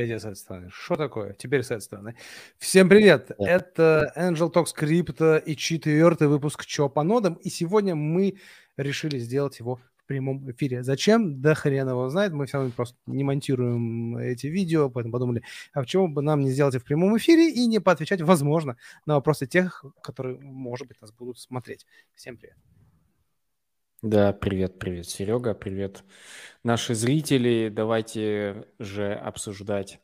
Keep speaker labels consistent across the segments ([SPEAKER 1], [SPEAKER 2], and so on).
[SPEAKER 1] Опять сет страны. Что такое? Теперь сет страны. Всем привет! Да. Это Angel Talk Script и четвертый выпуск Чё по нодам. И сегодня мы решили сделать его в прямом эфире. Зачем? Да хрен его знает. Мы все равно просто не монтируем эти видео, поэтому подумали, а почему бы нам не сделать их в прямом эфире и не поотвечать, возможно, на вопросы тех, которые, может быть, нас будут смотреть. Всем привет!
[SPEAKER 2] Да, привет, привет, Серега, привет, наши зрители. Давайте же обсуждать,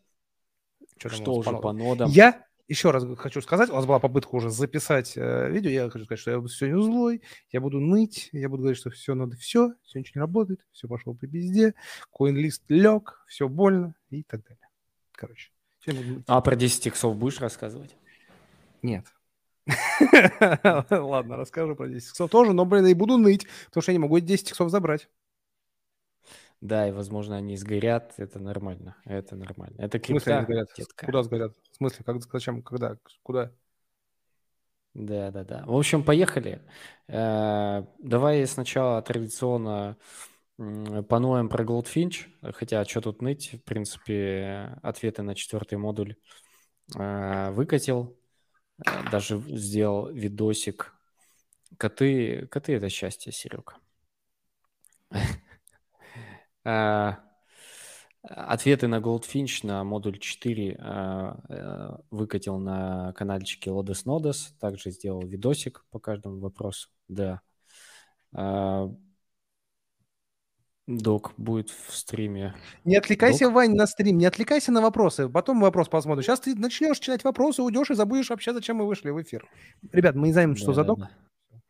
[SPEAKER 2] что, что уже по, по нодам.
[SPEAKER 1] Я еще раз хочу сказать, у вас была попытка уже записать э, видео, я хочу сказать, что я буду сегодня злой, я буду ныть, я буду говорить, что все надо все, все ничего не работает, все пошло по пизде, коин-лист лег, все больно и так далее. Короче.
[SPEAKER 2] А про 10 иксов будешь рассказывать?
[SPEAKER 1] Нет. Ладно, расскажу про 10 иксов тоже, но, блин, и буду ныть, потому что я не могу эти 10 иксов забрать.
[SPEAKER 2] Да, и, возможно, они сгорят, это нормально, это нормально. Это
[SPEAKER 1] крипта, сгорят? Детка. Куда сгорят? В смысле, как, зачем, когда, куда?
[SPEAKER 2] Да, да, да. В общем, поехали. Э, давай сначала традиционно поноем про Goldfinch, хотя что тут ныть, в принципе, ответы на четвертый модуль э, выкатил. Э, даже сделал видосик. Коты, коты это счастье, Серега. Э, ответы на Goldfinch на модуль 4 э, выкатил на каналчике Lodes Nodes. Также сделал видосик по каждому вопросу. Да. Док будет в стриме.
[SPEAKER 1] Не отвлекайся, Док? Вань, на стрим, не отвлекайся на вопросы. Потом вопрос посмотрим. Сейчас ты начнешь читать вопросы, уйдешь и забудешь вообще, зачем мы вышли в эфир. Ребят, мы не знаем, что да, за док. Да.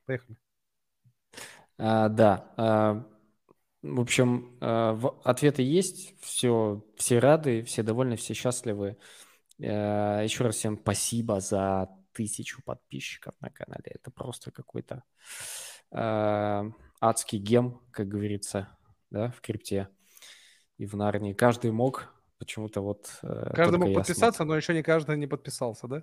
[SPEAKER 1] Поехали.
[SPEAKER 2] А, да. А, в общем, а, ответы есть. Все, все рады, все довольны, все счастливы. А, еще раз всем спасибо за тысячу подписчиков на канале. Это просто какой-то а, адский гем, как говорится да, в крипте и в Нарнии. Каждый мог почему-то вот...
[SPEAKER 1] Э, каждый мог подписаться, смог. но еще не каждый не подписался, да?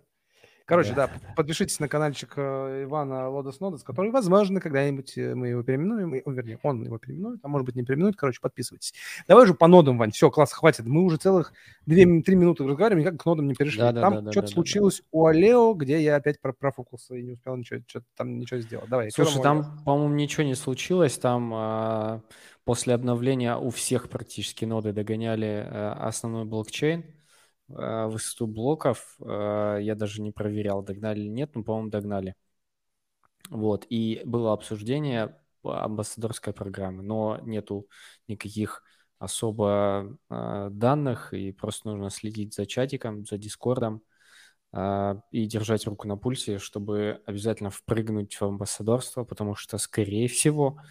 [SPEAKER 1] Короче, да, да подпишитесь на каналчик э, Ивана Лодос Нодос, который, возможно, когда-нибудь э, мы его переименуем, вернее, он его переименует, а может быть не переименует. Короче, подписывайтесь. Давай же по нодам, Вань. Все, класс, хватит. Мы уже целых 2-3 минуты разговариваем, никак к нодам не перешли. Да, да, там да, что-то да, случилось да, да. у Алео, где я опять профокусился и не успел ничего, что-то там ничего сделать. Давай.
[SPEAKER 2] Слушай, там, по-моему, ничего не случилось. Там а, после обновления у всех практически ноды догоняли а, основной блокчейн Э, высоту блоков. Э, я даже не проверял, догнали или нет, но, по-моему, догнали. Вот, и было обсуждение амбассадорской программы, но нету никаких особо э, данных, и просто нужно следить за чатиком, за дискордом и держать руку на пульсе, чтобы обязательно впрыгнуть в амбассадорство, потому что, скорее всего,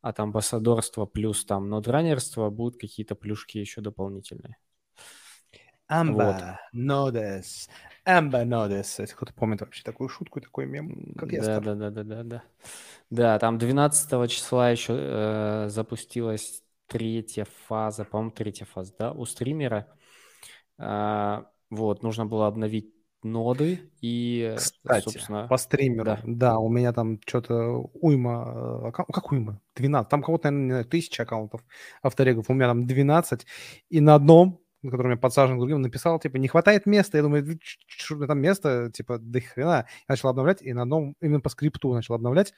[SPEAKER 2] от амбассадорства плюс там нодранерства будут какие-то плюшки еще дополнительные.
[SPEAKER 1] Амба Нодес. Амба Нодес. Если кто-то помнит вообще такую шутку, такой мем, как я
[SPEAKER 2] да, да, да, да, да, да. Да, там 12 числа еще э, запустилась третья фаза, по-моему, третья фаза, да, у стримера. Э, вот, нужно было обновить ноды и,
[SPEAKER 1] Кстати, собственно... по стримеру, да. да, у меня там что-то уйма, э, как уйма? 12, там кого-то, наверное, тысяча аккаунтов авторегов, у меня там 12, и на одном на котором я подсажен к другим, написал, типа, не хватает места. Я думаю, что там место, типа, до хрена. Я начал обновлять, и на одном, именно по скрипту начал обновлять,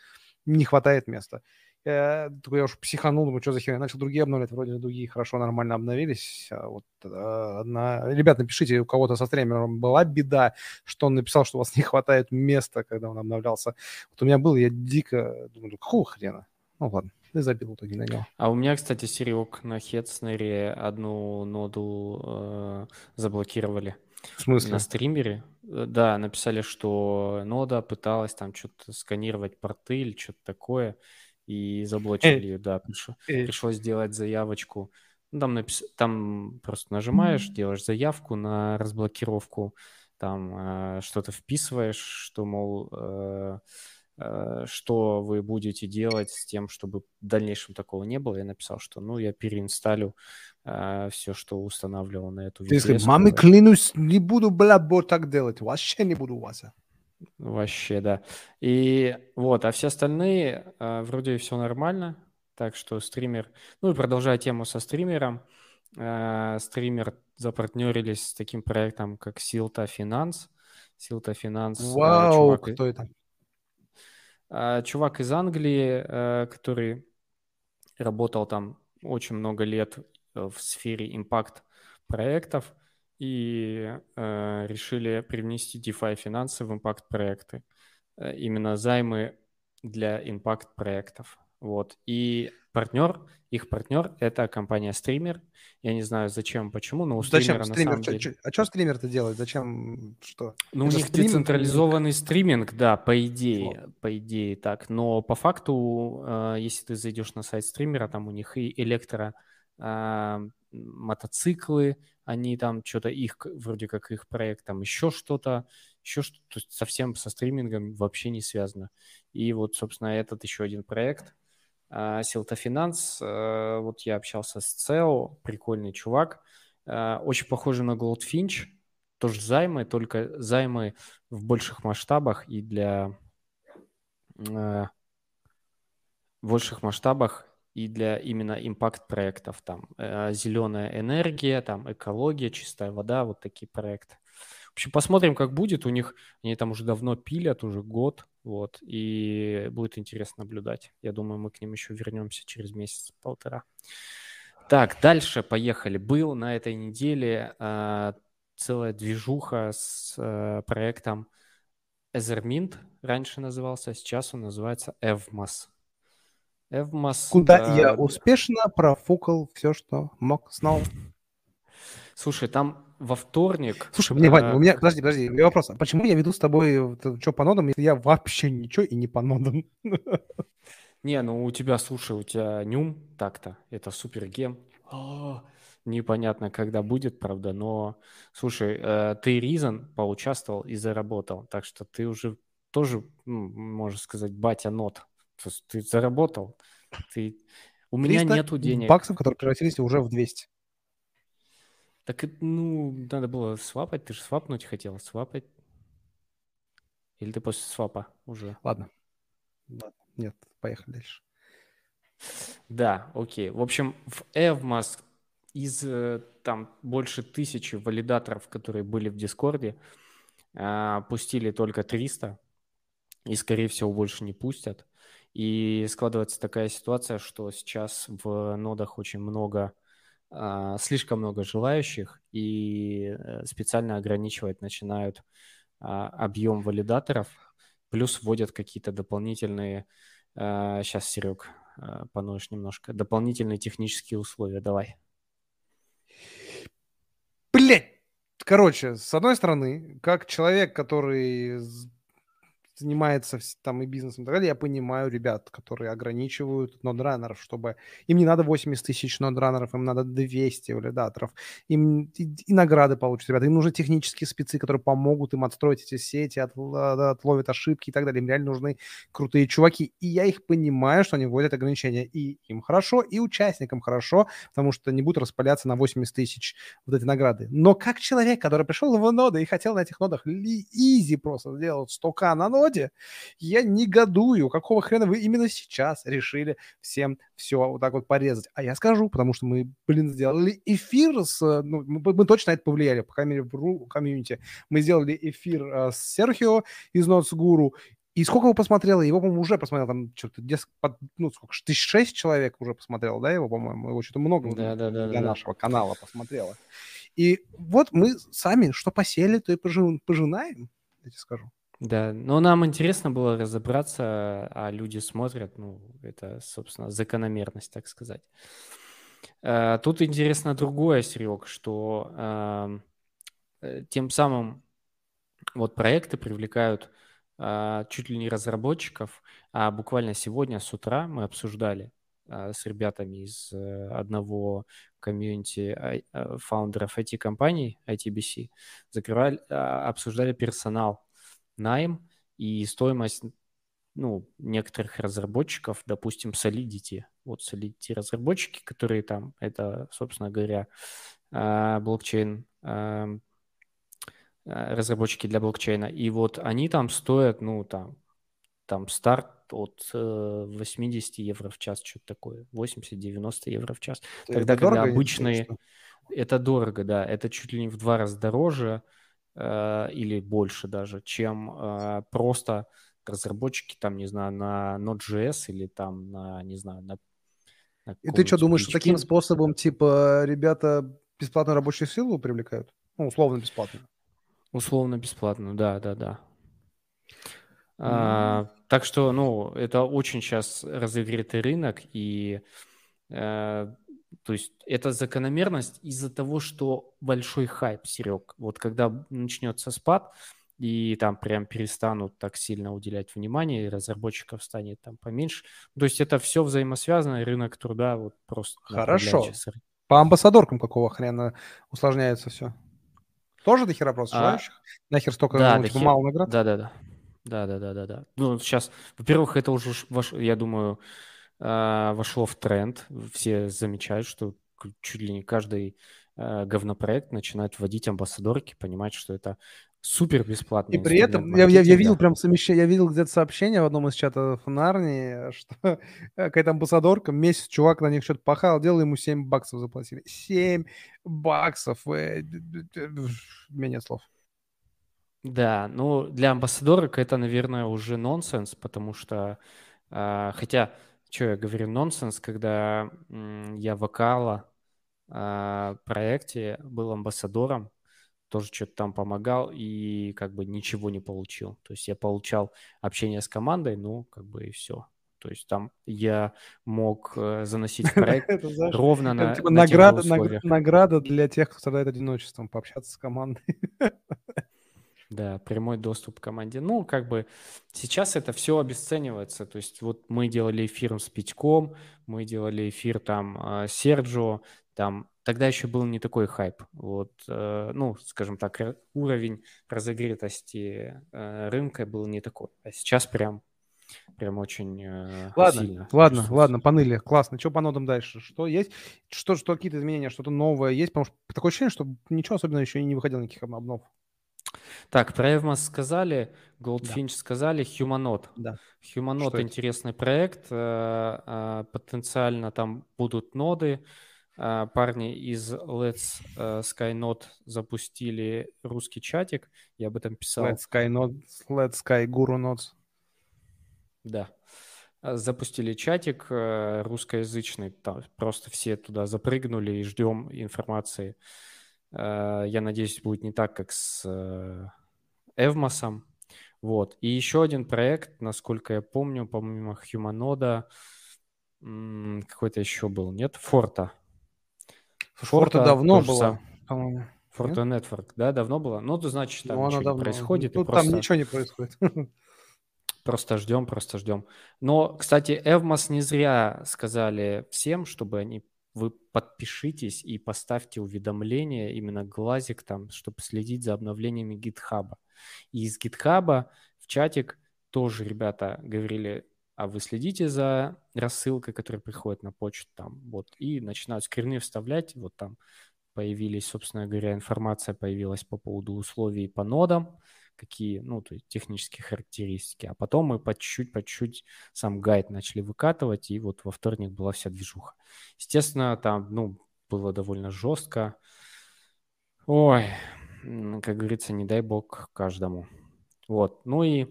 [SPEAKER 1] не хватает места. Я, я уж психанул, думаю, что за херня. Начал другие обновлять, вроде другие хорошо, нормально обновились. А вот одна... Ребят, напишите, у кого-то со стримером была беда, что он написал, что у вас не хватает места, когда он обновлялся. Вот у меня был, я дико думаю, какого хрена? Ну ладно. И забил в итоге на него.
[SPEAKER 2] А у меня, кстати, Серег на Хедснере одну ноду э, заблокировали.
[SPEAKER 1] В смысле?
[SPEAKER 2] На стримере. Э, да, написали, что нода пыталась там что-то сканировать порты или что-то такое, и заблочили э, ее, да. Э. Пришлось сделать заявочку. Ну, там, напис... там просто нажимаешь, делаешь заявку на разблокировку, там э, что-то вписываешь, что, мол, э, Э, что вы будете делать с тем, чтобы в дальнейшем такого не было. Я написал, что ну я переинсталю э, все, что устанавливал на эту
[SPEAKER 1] VPS. Ты маме клянусь, не буду, бля, бо так делать. Вообще не буду, Вася.
[SPEAKER 2] Вообще, да. И вот, а все остальные э, вроде все нормально. Так что стример... Ну и продолжая тему со стримером, э, стример запартнерились с таким проектом, как Silta Finance. Silta Finance.
[SPEAKER 1] Вау, чувак, кто это?
[SPEAKER 2] Чувак из Англии, который работал там очень много лет в сфере импакт проектов и э, решили привнести DeFi финансы в импакт проекты. Э, именно займы для импакт проектов. Вот. И партнер, их партнер – это компания Streamer. Я не знаю, зачем, почему, но у
[SPEAKER 1] зачем?
[SPEAKER 2] стримера на самом деле...
[SPEAKER 1] А что стример-то делает? Зачем? Что?
[SPEAKER 2] Ну, это у них стриминг? децентрализованный стриминг, да, по идее, вот. по идее так. Но по факту, э, если ты зайдешь на сайт стримера, там у них и электро мотоциклы, они там что-то их, вроде как их проект, там еще что-то, еще что-то совсем со стримингом вообще не связано. И вот, собственно, этот еще один проект, Силта Финанс, вот я общался с CEO, прикольный чувак, а, очень похожий на Goldfinch, тоже займы, только займы в больших масштабах и для а, больших масштабах и для именно импакт проектов, там э, зеленая энергия, там экология, чистая вода, вот такие проекты. В общем, посмотрим, как будет. У них они там уже давно пилят, уже год, вот, и будет интересно наблюдать. Я думаю, мы к ним еще вернемся через месяц-полтора. Так, дальше поехали. Был на этой неделе э, целая движуха с э, проектом Ethermint, раньше назывался, сейчас он называется Evmos.
[SPEAKER 1] Эвмос... Куда э, я успешно профукал все, что мог, знал.
[SPEAKER 2] Слушай, там во вторник...
[SPEAKER 1] Слушай, мне, Вань, у меня... Подожди, подожди, у меня вопрос. А почему я веду с тобой что по нодам, если я вообще ничего и не по нодам?
[SPEAKER 2] Не, ну у тебя, слушай, у тебя нюм так-то, это супер гем. Непонятно, когда будет, правда, но, слушай, э, ты Ризан поучаствовал и заработал, так что ты уже тоже, можно сказать, батя нот. Ты заработал. Ты... У меня нету денег.
[SPEAKER 1] баксов, которые превратились уже в 200.
[SPEAKER 2] Так, ну, надо было свапать. Ты же свапнуть хотел. Свапать. Или ты после свапа уже?
[SPEAKER 1] Ладно. Ладно. Нет, поехали дальше.
[SPEAKER 2] Да, окей. В общем, в Evmos из э, там больше тысячи валидаторов, которые были в Дискорде, а, пустили только 300 и, скорее всего, больше не пустят. И складывается такая ситуация, что сейчас в нодах очень много, а, слишком много желающих, и э, специально ограничивать начинают а, объем валидаторов, плюс вводят какие-то дополнительные, сейчас, а, Серег, поноешь немножко, дополнительные технические условия, давай.
[SPEAKER 1] Блять! Короче, с одной стороны, как человек, который занимается там и бизнесом и так далее, я понимаю ребят, которые ограничивают нодранеров, чтобы им не надо 80 тысяч нодранеров, им надо 200 валидаторов, им и, и награды получат ребята, им нужны технические спецы, которые помогут им отстроить эти сети, от, отловят ошибки и так далее, им реально нужны крутые чуваки, и я их понимаю, что они вводят ограничения, и им хорошо, и участникам хорошо, потому что не будут распыляться на 80 тысяч вот эти награды. Но как человек, который пришел в ноды и хотел на этих нодах изи просто сделать 100к на ноде, годе, я негодую, какого хрена вы именно сейчас решили всем все вот так вот порезать. А я скажу, потому что мы, блин, сделали эфир с... Ну, мы, мы точно на это повлияли, по крайней мере, в комьюнити. Мы сделали эфир uh, с Серхио из Notes Guru, и сколько его посмотрело? Его, по-моему, уже посмотрел там что-то, ну, сколько, тысяч шесть человек уже посмотрел, да, его, по-моему, его что-то много
[SPEAKER 2] да, да, да,
[SPEAKER 1] для
[SPEAKER 2] да,
[SPEAKER 1] нашего канала посмотрело. И вот мы сами что посели, то и пожинаем, я тебе скажу.
[SPEAKER 2] Да, но нам интересно было разобраться, а люди смотрят, ну, это, собственно, закономерность, так сказать. Э, тут интересно другое, Серег, что э, тем самым вот проекты привлекают э, чуть ли не разработчиков, а буквально сегодня с утра мы обсуждали с ребятами из одного комьюнити фаундеров IT-компаний, ITBC, закрывали, обсуждали персонал найм и стоимость ну, некоторых разработчиков, допустим, Solidity. Вот Solidity разработчики, которые там, это, собственно говоря, а, блокчейн, а, а, разработчики для блокчейна. И вот они там стоят, ну, там, там старт от 80 э, евро в час, что-то такое, 80-90 евро в час. Тогда, это когда обычные... Это дорого, да, это чуть ли не в два раза дороже э, или больше даже, чем э, просто разработчики там, не знаю, на Node.js или там на, не знаю, на...
[SPEAKER 1] на И ты что, думаешь, что таким способом, типа, ребята бесплатную рабочую силу привлекают? Ну, условно бесплатно.
[SPEAKER 2] Условно бесплатно, да, да, да. Mm-hmm. А, так что, ну, это очень сейчас разогретый рынок, и э, то есть это закономерность из-за того, что большой хайп, Серег. Вот когда начнется спад, и там прям перестанут так сильно уделять внимание, и разработчиков станет там поменьше. То есть это все взаимосвязано, и рынок труда вот просто...
[SPEAKER 1] Хорошо. По амбассадоркам какого хрена усложняется все? Тоже до хера просто а, желающих? Нахер столько да, ну, типа, хер... мало наград?
[SPEAKER 2] Да-да-да. Да-да-да-да-да. Ну, сейчас, во-первых, это уже, вош... я думаю, а, вошло в тренд. Все замечают, что чуть ли не каждый а, говнопроект начинает вводить амбассадорки, понимать, что это супер бесплатно.
[SPEAKER 1] И при этом я, я, я видел прям совмещение, я видел где-то сообщение в одном из чатов Нарнии, что какая-то амбассадорка, месяц чувак на них что-то пахал, делал, ему 7 баксов заплатили. 7 баксов! Э, Менее слов.
[SPEAKER 2] Да, ну для амбассадорок это, наверное, уже нонсенс, потому что, э, хотя, что я говорю, нонсенс, когда я вокала э, проекте был амбассадором, тоже что-то там помогал и как бы ничего не получил. То есть я получал общение с командой, ну, как бы и все. То есть там я мог э, заносить проект ровно на, типа
[SPEAKER 1] награда для тех, кто страдает одиночеством, пообщаться с командой.
[SPEAKER 2] Да, прямой доступ к команде. Ну, как бы сейчас это все обесценивается. То есть вот мы делали эфир с Петьком, мы делали эфир там а, с Серджо, там тогда еще был не такой хайп. Вот, э, ну, скажем так, уровень разогретости э, рынка был не такой. А сейчас прям прям очень э,
[SPEAKER 1] ладно,
[SPEAKER 2] сильно.
[SPEAKER 1] Ладно, ладно, поныли, классно. Что по нодам дальше? Что есть? Что, что какие-то изменения, что-то новое есть? Потому что такое ощущение, что ничего особенного еще и не выходило никаких обнов.
[SPEAKER 2] Так, про Evmos сказали, Goldfinch да. сказали, Humanot.
[SPEAKER 1] Да.
[SPEAKER 2] Humanot интересный проект, э, э, потенциально там будут ноды. Э, парни из Let's Skynode запустили русский чатик, я об этом писал.
[SPEAKER 1] Let's Skynode, Let's Sky Guru Nodes.
[SPEAKER 2] Да. Запустили чатик русскоязычный, там просто все туда запрыгнули и ждем информации я надеюсь, будет не так, как с э, Эвмосом. Вот. И еще один проект, насколько я помню, помимо Хьюманода, какой-то еще был, нет? Форта.
[SPEAKER 1] Форта, давно было,
[SPEAKER 2] по-моему. Форта Network, да, давно было? Ну, то значит, там ну, ничего давно. не происходит.
[SPEAKER 1] Ну, там просто... ничего не происходит.
[SPEAKER 2] Просто ждем, просто ждем. Но, кстати, Эвмос не зря сказали всем, чтобы они вы подпишитесь и поставьте уведомления, именно глазик там, чтобы следить за обновлениями гитхаба. И из гитхаба в чатик тоже ребята говорили, а вы следите за рассылкой, которая приходит на почту там, вот, и начинают скрины вставлять, вот там появились, собственно говоря, информация появилась по поводу условий по нодам, какие, ну, то есть технические характеристики. А потом мы по чуть-чуть, по чуть-чуть сам гайд начали выкатывать, и вот во вторник была вся движуха. Естественно, там, ну, было довольно жестко. Ой, как говорится, не дай бог каждому. Вот, ну и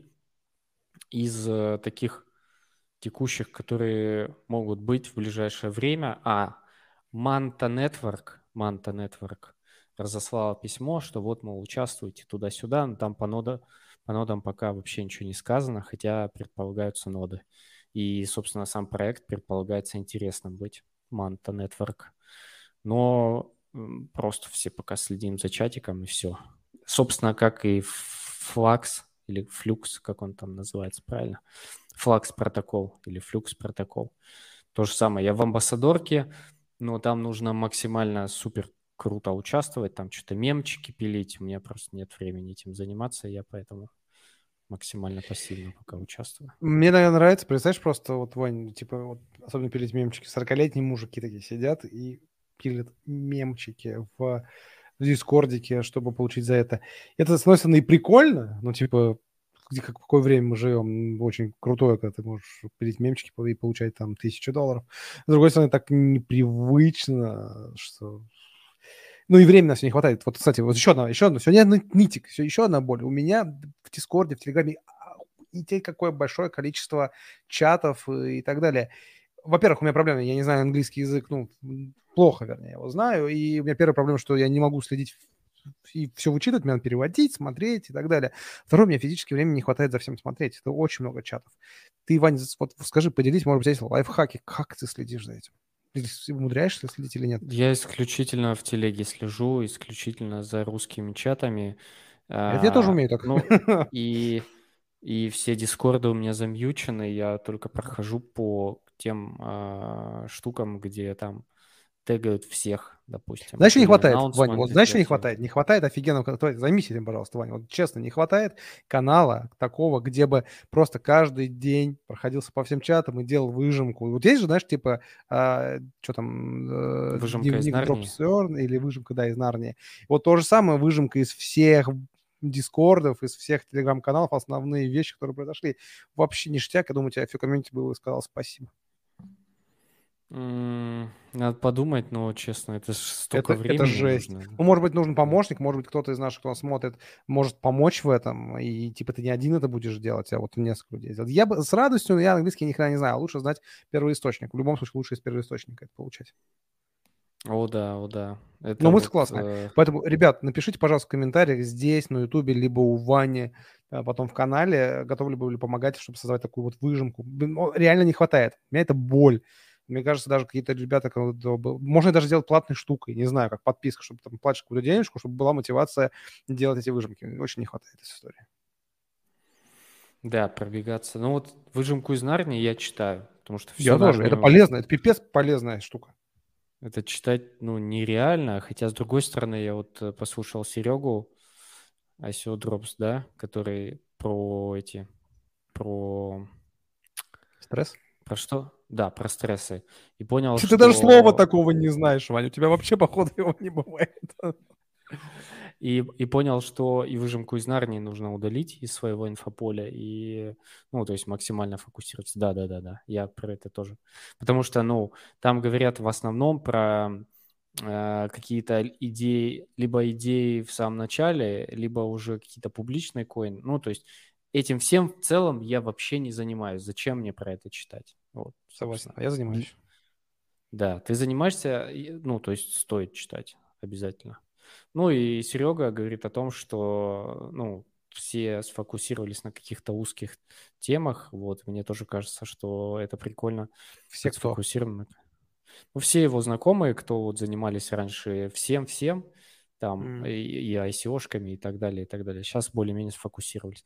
[SPEAKER 2] из э, таких текущих, которые могут быть в ближайшее время, а Manta Network, Manta Network – разослала письмо, что вот, мол, участвуйте туда-сюда, но там по, нода, по нодам пока вообще ничего не сказано, хотя предполагаются ноды. И, собственно, сам проект предполагается интересным быть, Manta Network. Но просто все пока следим за чатиком и все. Собственно, как и Flux или Flux, как он там называется правильно, Flux протокол или Flux протокол. То же самое. Я в амбассадорке, но там нужно максимально супер круто участвовать, там что-то мемчики пилить. У меня просто нет времени этим заниматься, я поэтому максимально пассивно пока участвую.
[SPEAKER 1] Мне, наверное, нравится, представляешь, просто вот, Вань, типа, вот, особенно пилить мемчики, 40-летние мужики такие сидят и пилят мемчики в, в дискордике, чтобы получить за это. Это, с одной стороны, и прикольно, ну, типа, где, как, в какое время мы живем, очень крутое, когда ты можешь пилить мемчики и получать там тысячу долларов. С другой стороны, так непривычно, что... Ну и времени нас не хватает. Вот, кстати, вот еще одна, еще одна, сегодня нитик, все, еще одна боль. У меня в Дискорде, в Телеграме и те какое большое количество чатов и так далее. Во-первых, у меня проблема, я не знаю английский язык, ну, плохо, вернее, его знаю, и у меня первая проблема, что я не могу следить и все вычитывать, мне надо переводить, смотреть и так далее. Второе, мне физически времени не хватает за всем смотреть. Это очень много чатов. Ты, Ваня, вот скажи, поделись, может быть, лайфхаки, как ты следишь за этим? Умудряешься следить или нет?
[SPEAKER 2] Я исключительно в телеге слежу, исключительно за русскими чатами.
[SPEAKER 1] Это я тоже умею так.
[SPEAKER 2] Ну, и, и все дискорды у меня замьючены, я только прохожу по тем а, штукам, где там тегают всех, допустим.
[SPEAKER 1] Знаешь, не хватает, Ваня? Вот знаешь, не хватает? Не хватает офигенного... Займись этим, пожалуйста, Ваня. Вот честно, не хватает канала такого, где бы просто каждый день проходился по всем чатам и делал выжимку. Вот есть же, знаешь, типа, а, что там...
[SPEAKER 2] Э, выжимка из Нарнии.
[SPEAKER 1] или выжимка, да, из Нарнии. Вот то же самое, выжимка из всех дискордов, из всех телеграм-каналов, основные вещи, которые произошли. Вообще ништяк. Я думаю, тебе все комьюнити было и сказал спасибо.
[SPEAKER 2] Надо подумать, но, честно, это столько
[SPEAKER 1] это,
[SPEAKER 2] времени
[SPEAKER 1] это жесть.
[SPEAKER 2] нужно.
[SPEAKER 1] Ну, может быть, нужен помощник, может быть, кто-то из наших, кто смотрит, может помочь в этом, и, типа, ты не один это будешь делать, а вот несколько людей. Я бы с радостью, но я английский ни хрена не знаю, лучше знать первоисточник. В любом случае, лучше из первоисточника это получать.
[SPEAKER 2] О, да, о, да.
[SPEAKER 1] Это ну, мысль вот, классная. Э... Поэтому, ребят, напишите, пожалуйста, в комментариях здесь, на Ютубе, либо у Вани, а потом в канале, готовы ли были помогать, чтобы создавать такую вот выжимку. Реально не хватает. У меня это боль. Мне кажется, даже какие-то ребята, можно даже сделать платной штукой, не знаю, как подписка, чтобы там платишь какую-то денежку, чтобы была мотивация делать эти выжимки. Очень не хватает этой истории.
[SPEAKER 2] Да, пробегаться. Ну вот выжимку из Нарнии я читаю, потому что
[SPEAKER 1] все Я тоже. Это полезно, это пипец полезная штука.
[SPEAKER 2] Это читать, ну, нереально, хотя, с другой стороны, я вот э, послушал Серегу ICO Drops, да, который про эти, про...
[SPEAKER 1] Стресс?
[SPEAKER 2] Про что? Да, про стрессы. И понял, что...
[SPEAKER 1] Ты даже слова такого не знаешь, Ваня. У тебя вообще, походу, его не бывает.
[SPEAKER 2] И, и понял, что и выжимку из Нарнии нужно удалить из своего инфополя, и, ну, то есть максимально фокусироваться. Да-да-да-да, я про это тоже. Потому что, ну, там говорят в основном про э, какие-то идеи, либо идеи в самом начале, либо уже какие-то публичные коины. Ну, то есть этим всем в целом я вообще не занимаюсь. Зачем мне про это читать? Вот,
[SPEAKER 1] Согласен, а я занимаюсь.
[SPEAKER 2] Да, ты занимаешься, ну, то есть стоит читать обязательно. Ну и Серега говорит о том, что, ну, все сфокусировались на каких-то узких темах. Вот, мне тоже кажется, что это прикольно.
[SPEAKER 1] Все кто?
[SPEAKER 2] Сфокусированы. Ну, все его знакомые, кто вот занимались раньше всем-всем, там, mm. и, и ICO-шками и так далее, и так далее. Сейчас более-менее сфокусировались.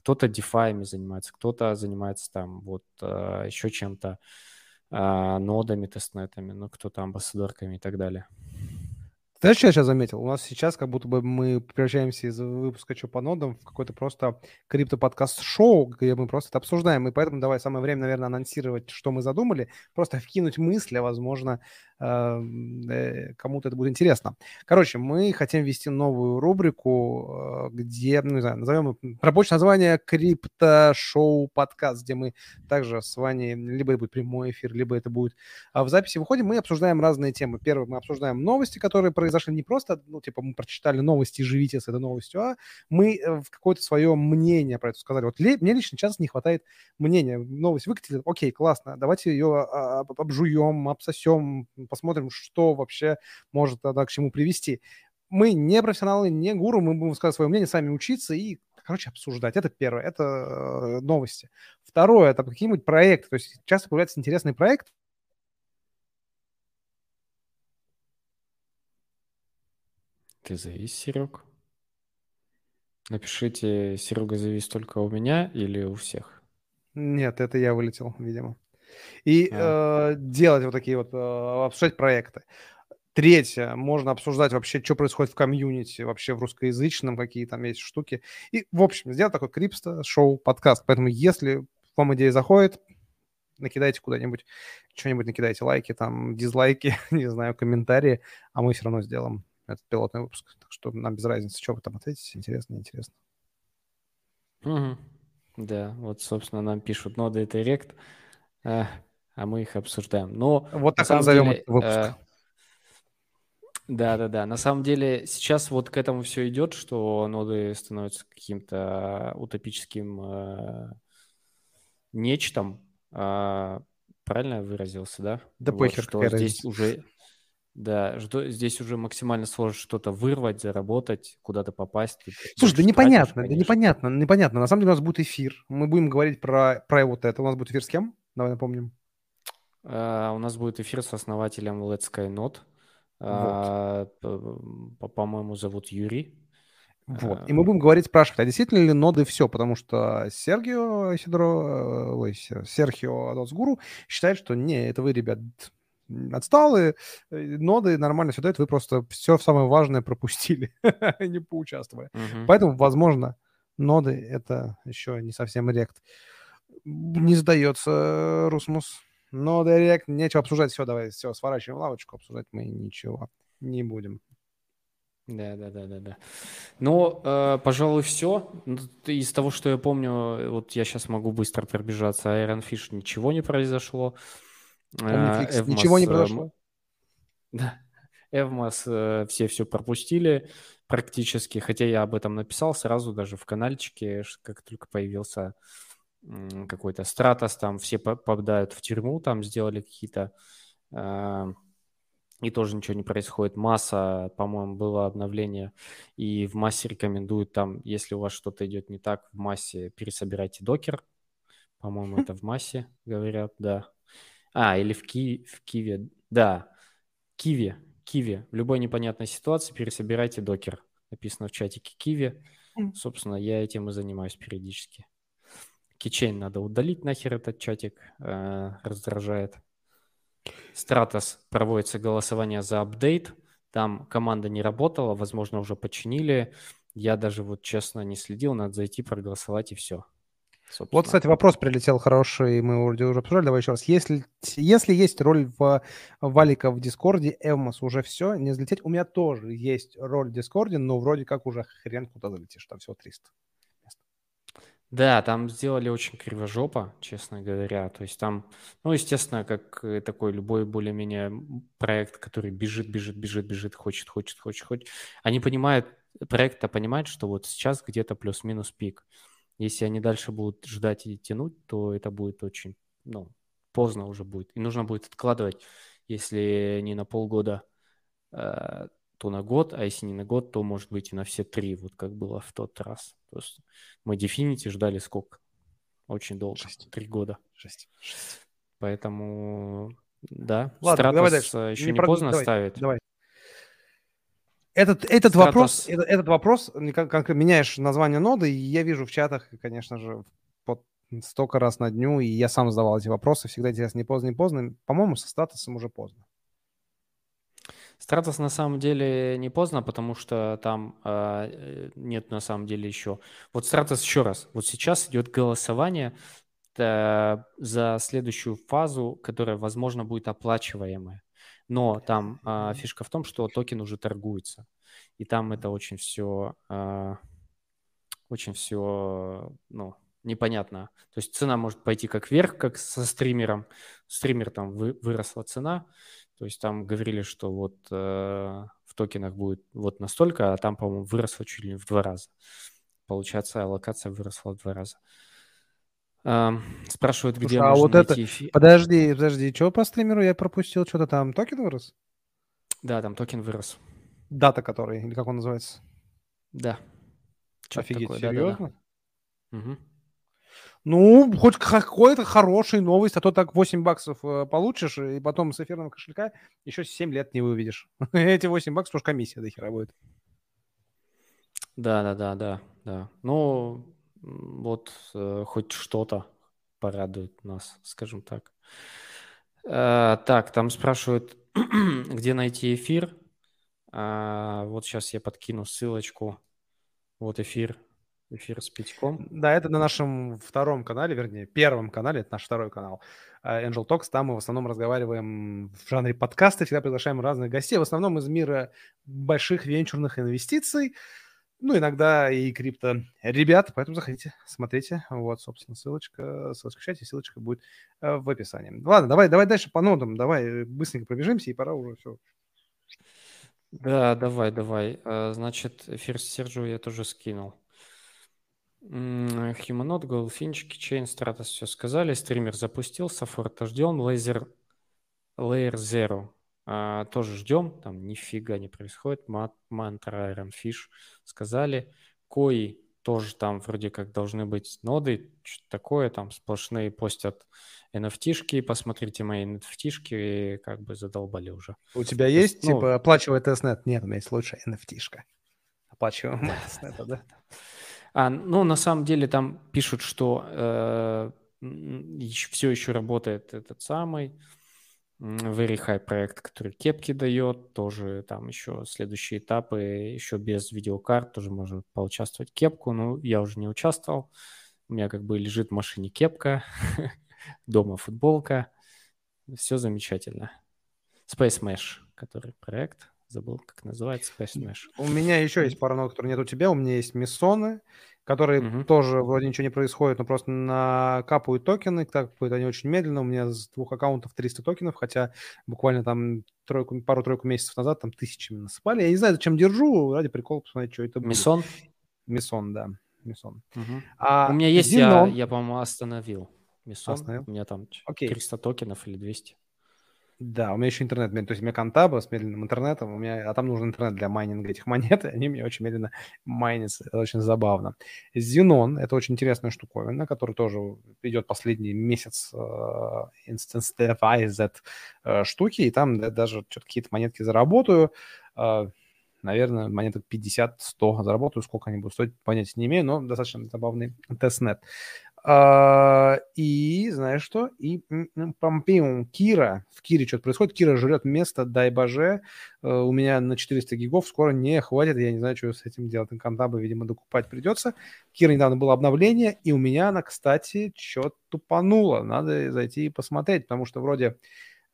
[SPEAKER 2] Кто-то DeFi занимается, кто-то занимается там вот э, еще чем-то, э, нодами, тестнетами, ну, кто-то амбассадорками и так далее.
[SPEAKER 1] Знаешь, что я сейчас заметил? У нас сейчас как будто бы мы превращаемся из выпуска «Что по нодам» в какой-то просто крипто-подкаст-шоу, где мы просто это обсуждаем. И поэтому давай самое время, наверное, анонсировать, что мы задумали, просто вкинуть мысли, возможно, э, кому-то это будет интересно. Короче, мы хотим ввести новую рубрику, э, где, ну, не знаю, назовем рабочее название крипто-шоу подкаст, где мы также с вами, либо это будет прямой эфир, либо это будет а, в записи выходим, мы обсуждаем разные темы. Первое, мы обсуждаем новости, которые произошли не просто, ну, типа, мы прочитали новости, живите с этой новостью, а мы э, в какое-то свое мнение про это сказали. Вот мне лично часто не хватает мнения. Новость выкатили, окей, классно, давайте ее а, обжуем, обсосем, посмотрим, что вообще может тогда к чему привести. Мы не профессионалы, не гуру, мы будем сказать свое мнение, сами учиться и короче, обсуждать. Это первое, это э, новости. Второе, это какие-нибудь проекты. То есть часто появляется интересный проект.
[SPEAKER 2] Ты завис, Серег? Напишите, Серега завис только у меня или у всех?
[SPEAKER 1] Нет, это я вылетел, видимо и а. э, делать вот такие вот, э, обсуждать проекты. Третье, можно обсуждать вообще, что происходит в комьюнити, вообще в русскоязычном, какие там есть штуки. И, в общем, сделать такой крипсто шоу, подкаст. Поэтому, если вам идея заходит, накидайте куда-нибудь, что-нибудь накидайте, лайки, там, дизлайки, не знаю, комментарии, а мы все равно сделаем этот пилотный выпуск. Так что нам без разницы, что вы там ответите, интересно, неинтересно.
[SPEAKER 2] Угу. Да, вот, собственно, нам пишут ноды это рект, а, а мы их обсуждаем. Но
[SPEAKER 1] вот так назовем деле, выпуск.
[SPEAKER 2] Э, да, да, да. На самом деле сейчас вот к этому все идет, что ноды становятся каким-то утопическим э, нечтом. Э, правильно я выразился, да?
[SPEAKER 1] Да вот, похер,
[SPEAKER 2] что здесь разница. уже да, что здесь уже максимально сложно что-то вырвать, заработать, куда-то попасть.
[SPEAKER 1] Слушай, да непонятно, тратишь, да непонятно, непонятно. На самом деле у нас будет эфир. Мы будем говорить про, про вот это. У нас будет эфир с кем? Давай напомним.
[SPEAKER 2] Uh, у нас будет эфир с основателем Let's Sky Not. Вот. Uh, по-моему, зовут Юрий.
[SPEAKER 1] Вот. И мы будем говорить, спрашивать, а действительно ли ноды все? Потому что Сергио Сидоро, ой, Серхио Адосгуру считает, что не, это вы, ребят, отсталые, э, ноды нормально все дают, вы просто все самое важное пропустили, не поучаствуя. Поэтому, возможно, ноды — это еще не совсем рект. Не сдается Русмус. Ноды, рект, нечего обсуждать. Все, давай, все, сворачиваем лавочку, обсуждать мы ничего не будем.
[SPEAKER 2] Да, да, да, да, да. Ну, э, пожалуй, все. Ну, из того, что я помню, вот я сейчас могу быстро пробежаться. Iron Fish ничего не произошло.
[SPEAKER 1] Omniflix, Эвмос, ничего не произошло.
[SPEAKER 2] Да. Эвмос э, все все пропустили практически, хотя я об этом написал сразу даже в каналчике, как только появился какой-то Стратос, там все попадают в тюрьму, там сделали какие-то э, и тоже ничего не происходит. Масса, по-моему, было обновление, и в массе рекомендуют там, если у вас что-то идет не так, в массе пересобирайте докер. По-моему, это в массе говорят, да. А, или в, Ки... в Киве. Да, Киви. Киви. В любой непонятной ситуации пересобирайте докер. Написано в чатике Киви. Собственно, я этим и занимаюсь периодически. Кичейн надо удалить нахер этот чатик. Э, раздражает. Стратос проводится голосование за апдейт. Там команда не работала, возможно, уже починили. Я даже вот честно не следил, надо зайти, проголосовать и все.
[SPEAKER 1] Собственно. Вот, кстати, вопрос прилетел хороший, мы вроде уже обсуждали, давай еще раз. Если, если есть роль в Валика в Discord е, Evmos уже все, не взлететь. У меня тоже есть роль в Discord е, но вроде как уже хрен куда залетишь, там всего 300
[SPEAKER 2] Да, там сделали очень кривожопо, честно говоря. То есть там, ну, естественно, как такой любой более-менее проект, который бежит, бежит, бежит, бежит, хочет, хочет, хочет, хочет. Они понимают, проект-то понимает, что вот сейчас где-то плюс-минус пик. Если они дальше будут ждать и тянуть, то это будет очень, ну, поздно уже будет. И нужно будет откладывать, если не на полгода, э, то на год, а если не на год, то, может быть, и на все три, вот как было в тот раз. То есть мы Definity ждали сколько? Очень долго. Шесть. Три года.
[SPEAKER 1] Шесть.
[SPEAKER 2] Поэтому, да.
[SPEAKER 1] Ладно, Стратос давай дальше.
[SPEAKER 2] еще не, не поздно давай, ставить.
[SPEAKER 1] Давай. Этот, этот вопрос, этот, этот вопрос, как, меняешь название ноды, и я вижу в чатах, конечно же, под столько раз на дню, и я сам задавал эти вопросы, всегда интересно, не поздно, не поздно. По-моему, со статусом уже поздно.
[SPEAKER 2] Стратос на самом деле не поздно, потому что там э, нет на самом деле еще. Вот Стратос еще раз. Вот сейчас идет голосование э, за следующую фазу, которая, возможно, будет оплачиваемая. Но там а, фишка в том, что токен уже торгуется. И там это очень все, а, очень все, ну, непонятно. То есть цена может пойти как вверх, как со стримером. Стример там вы, выросла цена. То есть там говорили, что вот э, в токенах будет вот настолько, а там, по-моему, выросла чуть ли не в два раза. Получается, аллокация выросла в два раза. Спрашивают, где Слушай, а можно вот найти...
[SPEAKER 1] это... Подожди, подожди, что по Streamr у я пропустил? Что-то там токен вырос?
[SPEAKER 2] Да, там токен вырос.
[SPEAKER 1] DATA который, или как он называется?
[SPEAKER 2] Да.
[SPEAKER 1] Что Офигеть, такое? серьезно? Да,
[SPEAKER 2] да, да. Угу.
[SPEAKER 1] Ну, хоть какой-то хороший новость, а то так 8 баксов э, получишь, и потом с эфирного кошелька еще 7 лет не выведешь. Эти 8 баксов, уж комиссия до хера будет.
[SPEAKER 2] Да, да, да, да, да. Ну, вот э, хоть что-то порадует нас, скажем так. Э, так, там спрашивают, где найти эфир. А, вот сейчас я подкину ссылочку. Вот эфир, эфир с Петьком.
[SPEAKER 1] Да, это на нашем втором канале, вернее, первом канале, это наш второй канал. Э, Angel Talks, там мы в основном разговариваем в жанре подкаста, всегда приглашаем разных гостей, в основном из мира больших венчурных инвестиций, ну, иногда и крипто ребят, поэтому заходите, смотрите. Вот, собственно, ссылочка, ссылочка в чате, ссылочка будет э, в описании. Ладно, давай, давай дальше по нодам, давай э, быстренько пробежимся, и пора уже все.
[SPEAKER 2] Да, давай, давай. А, значит, First Sergio я тоже скинул. Humanot, Goldfinch, Keychain, Stratos все сказали. Стример запустился, форта ждем. Laser, Layer Zero а, тоже ждем, там нифига не происходит. Mantra, Iron Fish сказали. Koii тоже там вроде как должны быть ноды, что-то такое, там сплошные постят NFT-шки, посмотрите мои NFT-шки, как бы задолбали уже.
[SPEAKER 1] У тебя есть, ну, типа, оплачивай тестнет? Нет, у меня есть лучшая NFT-шка. Оплачиваем да. тестнета, да?
[SPEAKER 2] А, ну, на самом деле там пишут, что э, все еще работает этот самый Very High проект, который кепки дает, тоже там еще следующие этапы, еще без видеокарт тоже можно поучаствовать кепку, но я уже не участвовал, у меня как бы лежит в машине кепка, дома футболка, все замечательно. Space Mesh, который проект, забыл, как называется, Space Mesh.
[SPEAKER 1] У меня еще есть пара нот, которые нет у тебя, у меня есть Миссоны, которые угу. тоже вроде ничего не происходит, но просто накапывают токены, так будет они очень медленно. У меня с двух аккаунтов 300 токенов, хотя буквально там тройку, пару-тройку месяцев назад там тысячами насыпали. Я не знаю, зачем держу, ради прикола посмотреть, что это будет.
[SPEAKER 2] Мисон?
[SPEAKER 1] Мисон, да. Мисон.
[SPEAKER 2] Угу. А у меня есть, Зенон... я, я по-моему, остановил. Мисон. Остановил? У меня там Окей. 300 токенов или 200.
[SPEAKER 1] Да, у меня еще интернет, то есть у меня контаба с медленным интернетом, у меня, а там нужен интернет для майнинга этих монет, и они мне очень медленно майнятся, это очень забавно. Xenon – это очень интересная штуковина, которая тоже идет последний месяц uh, Instance uh, штуки, и там да, даже какие-то монетки заработаю, uh, наверное, монеток 50-100 заработаю, сколько они будут стоить, понятия не имею, но достаточно забавный тестнет. А, и знаешь что? И Помпеум Кира, в Кире что-то происходит, Кира жрет место, дай боже, э, у меня на 400 гигов скоро не хватит, я не знаю, что с этим делать, инкантабы, видимо, докупать придется. Кира недавно было обновление, и у меня она, кстати, что-то тупанула, надо зайти и посмотреть, потому что вроде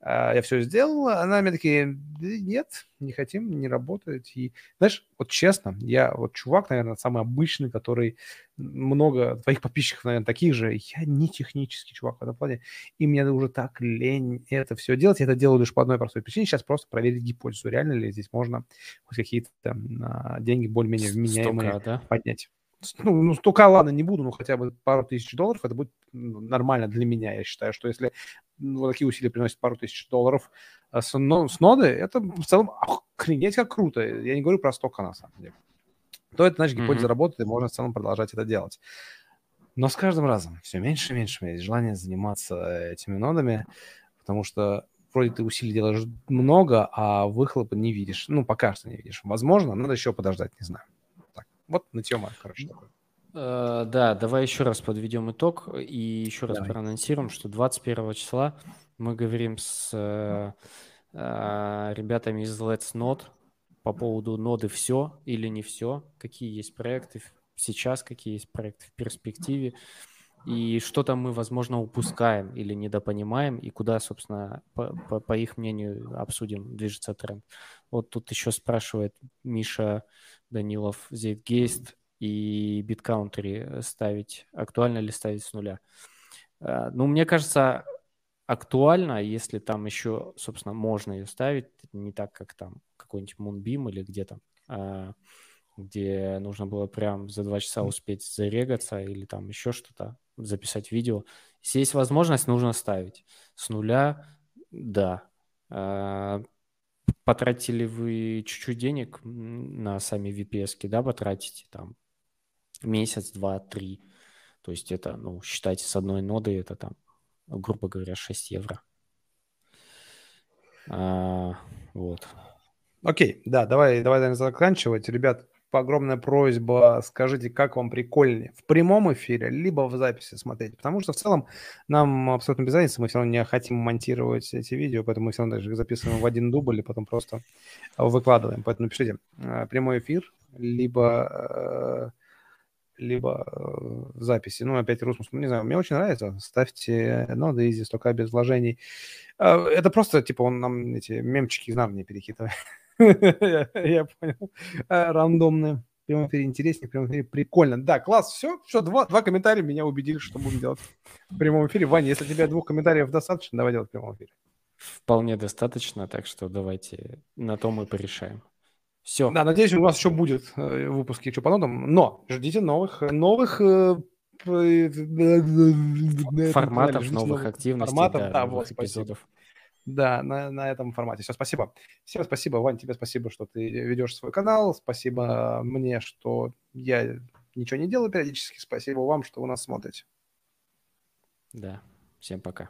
[SPEAKER 1] я все сделал, она мне такие, нет, не хотим, не работает. И, знаешь, вот честно, я вот чувак, наверное, самый обычный, который много твоих подписчиков, наверное, таких же. Я не технический чувак в этом плане, и мне уже так лень это все делать. Я это делаю лишь по одной простой причине. Сейчас просто проверить гипотезу, реально ли здесь можно хоть какие-то там деньги более-менее вменяемые Столько, да? поднять ну, ну, столько, ладно, не буду, но хотя бы пару тысяч долларов, это будет нормально для меня, я считаю, что если ну, вот такие усилия приносят пару тысяч долларов а с, но, с ноды, это в целом охренеть как круто. Я не говорю про стока, на самом деле. То это, значит, гипотеза mm-hmm. работает, и можно в целом продолжать это делать. Но с каждым разом все меньше и меньше у меня есть желание заниматься этими нодами, потому что вроде ты усилий делаешь много, а выхлопа не видишь. Ну, пока что не видишь. Возможно, надо еще подождать, не знаю. Вот на тема, короче, такой.
[SPEAKER 2] Uh, да, давай еще раз подведем итог и еще раз давай. проанонсируем, что 21 числа мы говорим с uh, uh, ребятами из Let's Node по поводу ноды все или не все, какие есть проекты сейчас, какие есть проекты в перспективе, и что там мы, возможно, упускаем или недопонимаем, и куда, собственно, по, по, по их мнению, обсудим, движется тренд. Вот тут еще спрашивает Миша Данилов, Зейтгейст и биткаунтери ставить, актуально ли ставить с нуля. А, ну, мне кажется, актуально, если там еще, собственно, можно ее ставить, не так, как там какой-нибудь Moonbeam или где там, а, где нужно было прям за два часа успеть зарегаться или там еще что-то, записать видео. Если есть возможность, нужно ставить. С нуля, да. А, потратили вы чуть-чуть денег на сами VPS, да, потратите там месяц, два, три. То есть это, ну, считайте, с одной ноды это там, грубо говоря, 6 евро. А, вот.
[SPEAKER 1] Окей, да, давай, давай, наверное, заканчивать. Ребят, огромная просьба, скажите, как вам прикольнее в прямом эфире, либо в записи смотреть, потому что в целом нам абсолютно без разницы, мы все равно не хотим монтировать эти видео, поэтому мы все равно даже их записываем в один дубль и потом просто выкладываем. Поэтому пишите э, прямой эфир, либо э, либо в записи. Ну, опять Русмус, не знаю, мне очень нравится. Ставьте ноды изи, столько без вложений. Э, это просто, типа, он нам эти мемчики из Нарнии перекидывает. Я понял. Рандомные. В прямом эфире интереснее, в прямом эфире прикольно. Да, класс, все, все, два, два комментария меня убедили, что будем делать в прямом эфире. Ваня, если тебе двух комментариев достаточно, давай делать в прямом эфире.
[SPEAKER 2] Вполне достаточно, так что давайте на то мы порешаем. Все.
[SPEAKER 1] Да, надеюсь, у нас еще будет э, выпуски что по нотам, но ждите новых, новых э,
[SPEAKER 2] форматов, новых, новых активностей,
[SPEAKER 1] форматов, да, да вот, эпизодов.
[SPEAKER 2] Спасибо.
[SPEAKER 1] Да, на, на этом формате. Все, спасибо. Всем спасибо, Вань, тебе спасибо, что ты ведешь свой канал. Спасибо мне, что я ничего не делаю периодически. Спасибо вам, что вы нас смотрите.
[SPEAKER 2] Да, всем пока.